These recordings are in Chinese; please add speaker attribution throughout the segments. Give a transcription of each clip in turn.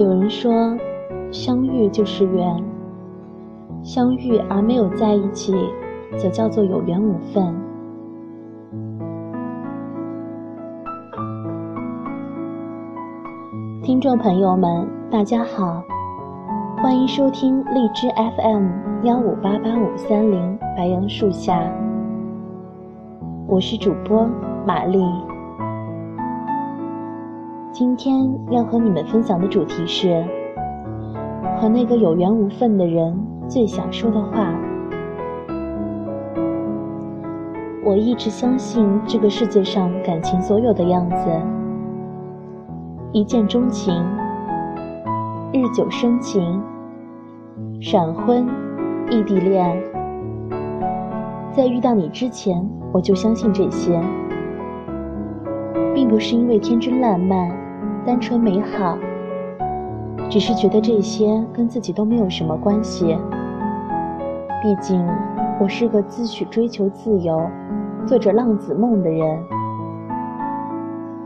Speaker 1: 有人说，相遇就是缘，相遇而没有在一起，则叫做有缘无分。听众朋友们，大家好，欢迎收听荔枝 FM 幺五八八五三零白杨树下，我是主播玛丽。今天要和你们分享的主题是：和那个有缘无分的人最想说的话。我一直相信这个世界上感情所有的样子：一见钟情、日久生情、闪婚、异地恋。在遇到你之前，我就相信这些，并不是因为天真烂漫。单纯美好，只是觉得这些跟自己都没有什么关系。毕竟我是个自诩追求自由、做着浪子梦的人。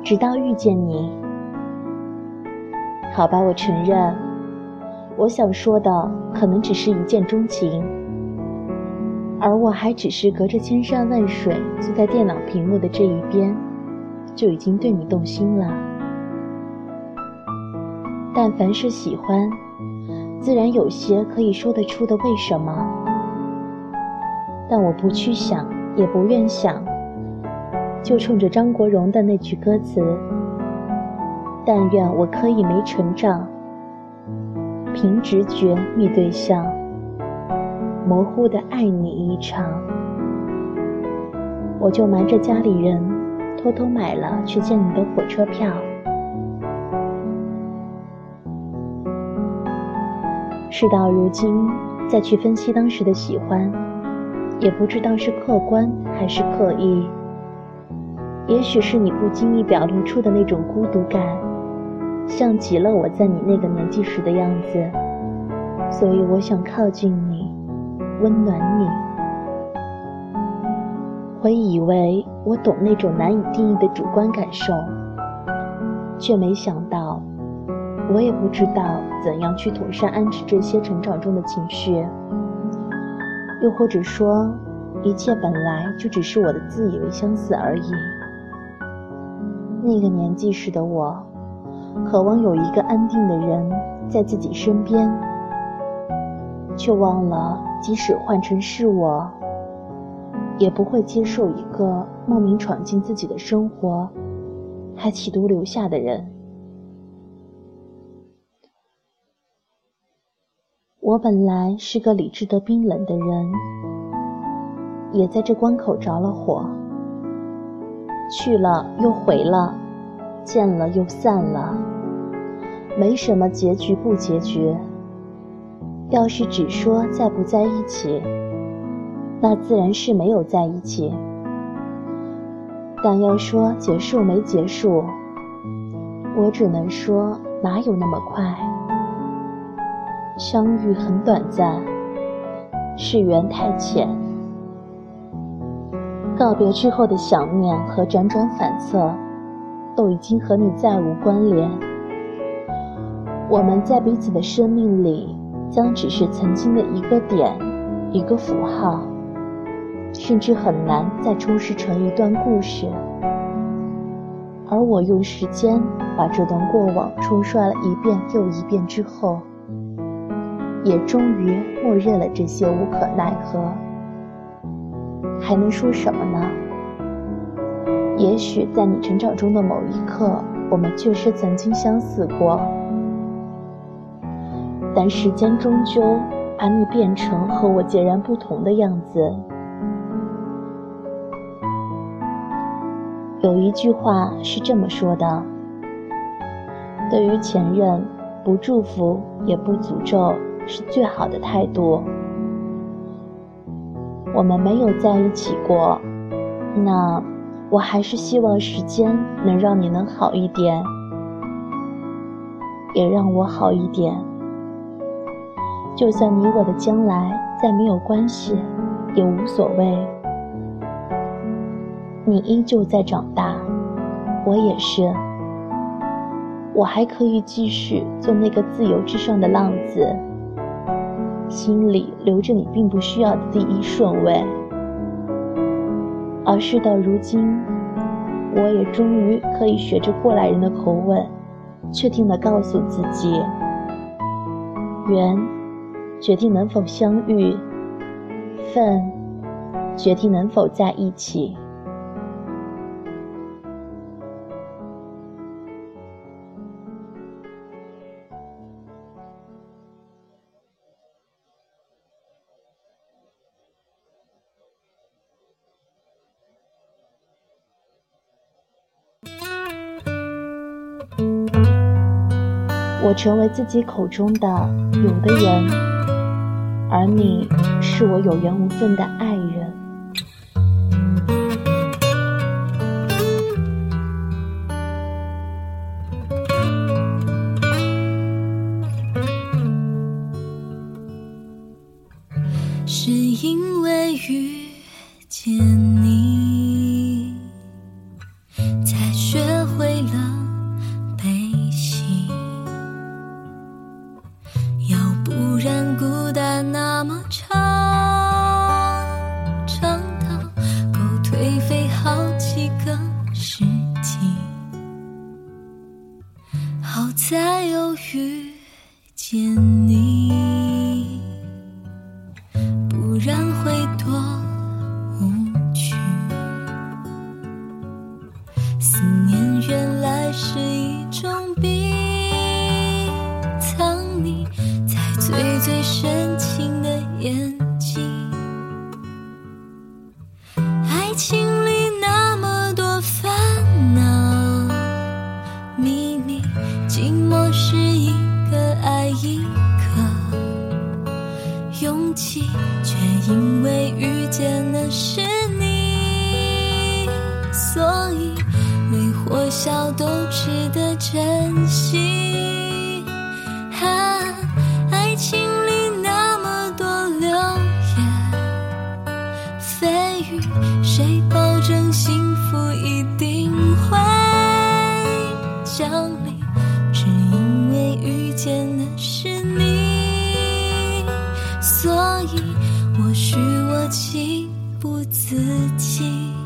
Speaker 1: 直到遇见你，好吧，我承认，我想说的可能只是一见钟情，而我还只是隔着千山万水坐在电脑屏幕的这一边，就已经对你动心了。但凡是喜欢，自然有些可以说得出的为什么。但我不去想，也不愿想，就冲着张国荣的那句歌词：“但愿我可以没成长，凭直觉觅对象，模糊的爱你一场。”我就瞒着家里人，偷偷买了去见你的火车票。事到如今，再去分析当时的喜欢，也不知道是客观还是刻意。也许是你不经意表露出的那种孤独感，像极了我在你那个年纪时的样子，所以我想靠近你，温暖你。我以为我懂那种难以定义的主观感受，却没想到。我也不知道怎样去妥善安置这些成长中的情绪，又或者说，一切本来就只是我的自以为相似而已。那个年纪时的我，渴望有一个安定的人在自己身边，却忘了，即使换成是我，也不会接受一个莫名闯进自己的生活，还企图留下的人。我本来是个理智的冰冷的人，也在这关口着了火。去了又回了，见了又散了，没什么结局不结局。要是只说在不在一起，那自然是没有在一起。但要说结束没结束，我只能说哪有那么快。相遇很短暂，是缘太浅。告别之后的想念和辗转反侧，都已经和你再无关联。我们在彼此的生命里，将只是曾经的一个点，一个符号，甚至很难再充实成一段故事。而我用时间把这段过往冲刷了一遍又一遍之后。也终于默认了这些无可奈何，还能说什么呢？也许在你成长中的某一刻，我们确实曾经相似过，但时间终究把你变成和我截然不同的样子。有一句话是这么说的：对于前任，不祝福也不诅咒。是最好的态度。我们没有在一起过，那我还是希望时间能让你能好一点，也让我好一点。就算你我的将来再没有关系，也无所谓。你依旧在长大，我也是。我还可以继续做那个自由之上的浪子，心里留着你并不需要的第一顺位。而事到如今，我也终于可以学着过来人的口吻，确定地告诉自己：缘决定能否相遇，份决定能否在一起。我成为自己口中的有的人，而你是我有缘无分的爱人。
Speaker 2: 情里那么多烦恼秘密。寂寞是一个爱一个，勇气却因为遇见的是你，所以泪或笑都值得珍惜。或许我情不自禁。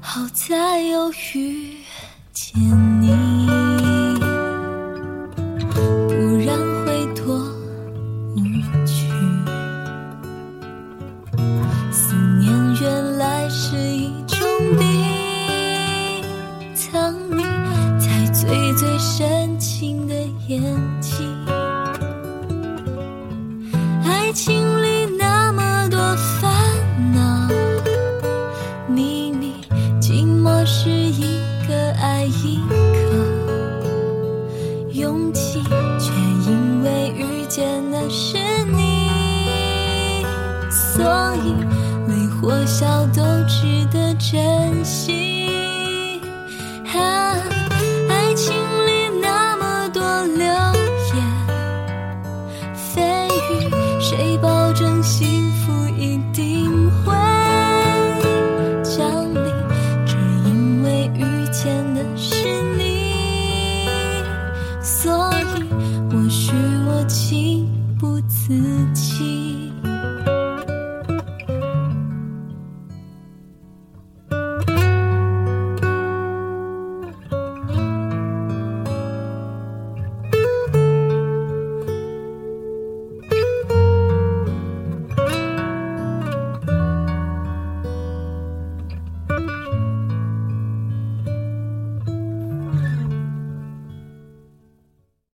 Speaker 2: 好在有遇见你不然会多无趣思念原来是一种病藏匿在最最深情的眼睛。爱情是你，所以泪或笑都值得珍惜。